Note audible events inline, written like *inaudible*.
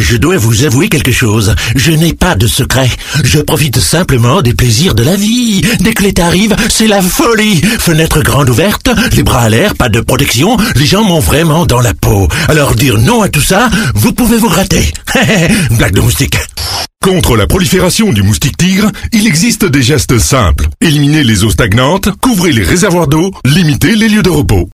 je dois vous avouer quelque chose. Je n'ai pas de secret. Je profite simplement des plaisirs de la vie. Dès que l'été arrive, c'est la folie. Fenêtre grande ouverte, les bras à l'air, pas de protection. Les gens m'ont vraiment dans la peau. Alors dire non à tout ça, vous pouvez vous gratter. *laughs* Blague de moustique. Contre la prolifération du moustique tigre, il existe des gestes simples. Éliminez les eaux stagnantes, couvrez les réservoirs d'eau, limitez les lieux de repos.